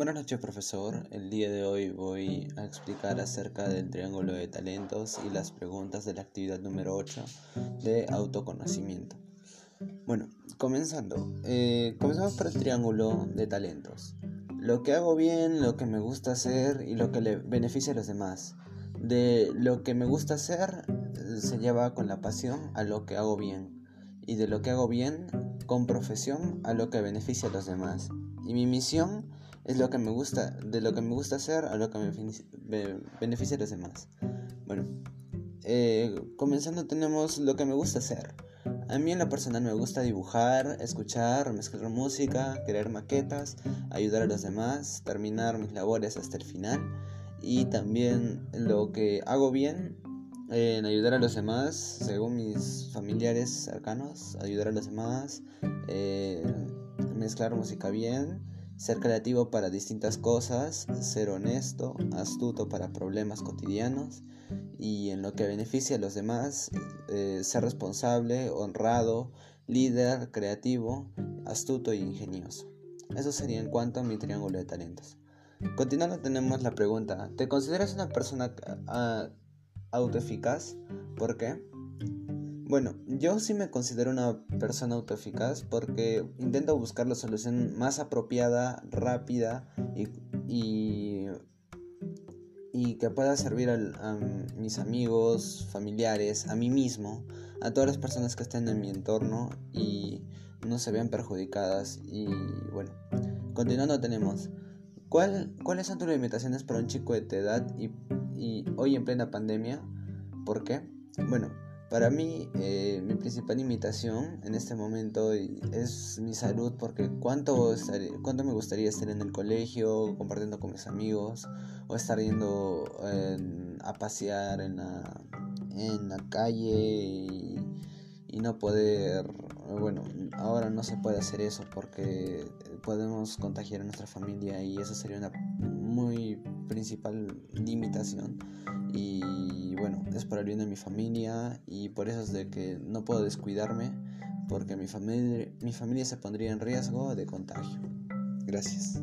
Buenas noches profesor, el día de hoy voy a explicar acerca del triángulo de talentos y las preguntas de la actividad número 8 de autoconocimiento. Bueno, comenzando, eh, comenzamos por el triángulo de talentos. Lo que hago bien, lo que me gusta hacer y lo que le beneficia a los demás. De lo que me gusta hacer se lleva con la pasión a lo que hago bien y de lo que hago bien con profesión a lo que beneficia a los demás. Y mi misión es lo que me gusta, de lo que me gusta hacer a lo que me beneficia a los demás. Bueno, eh, comenzando tenemos lo que me gusta hacer. A mí en lo personal me gusta dibujar, escuchar, mezclar música, crear maquetas, ayudar a los demás, terminar mis labores hasta el final y también lo que hago bien en ayudar a los demás, según mis familiares cercanos, ayudar a los demás, eh, mezclar música bien, ser creativo para distintas cosas, ser honesto, astuto para problemas cotidianos y en lo que beneficia a los demás, eh, ser responsable, honrado, líder, creativo, astuto e ingenioso. Eso sería en cuanto a mi triángulo de talentos. Continuando tenemos la pregunta, ¿te consideras una persona ah, autoeficaz. ¿Por qué? Bueno, yo sí me considero una persona autoeficaz porque intento buscar la solución más apropiada, rápida y, y, que pueda servir a mis amigos, familiares, a mí mismo, a todas las personas que estén en mi entorno y no se vean perjudicadas. Y bueno, continuando tenemos, ¿cuál, ¿cuáles son tus limitaciones para un chico de tu edad y y hoy en plena pandemia. ¿Por qué? Bueno, para mí eh, mi principal imitación en este momento es mi salud porque cuánto, cuánto me gustaría estar en el colegio compartiendo con mis amigos o estar yendo a pasear en la, en la calle y no poder, bueno, ahora no se puede hacer eso porque podemos contagiar a nuestra familia y eso sería una muy principal limitación y bueno, es por el bien de mi familia y por eso es de que no puedo descuidarme porque mi familia, mi familia se pondría en riesgo de contagio. Gracias.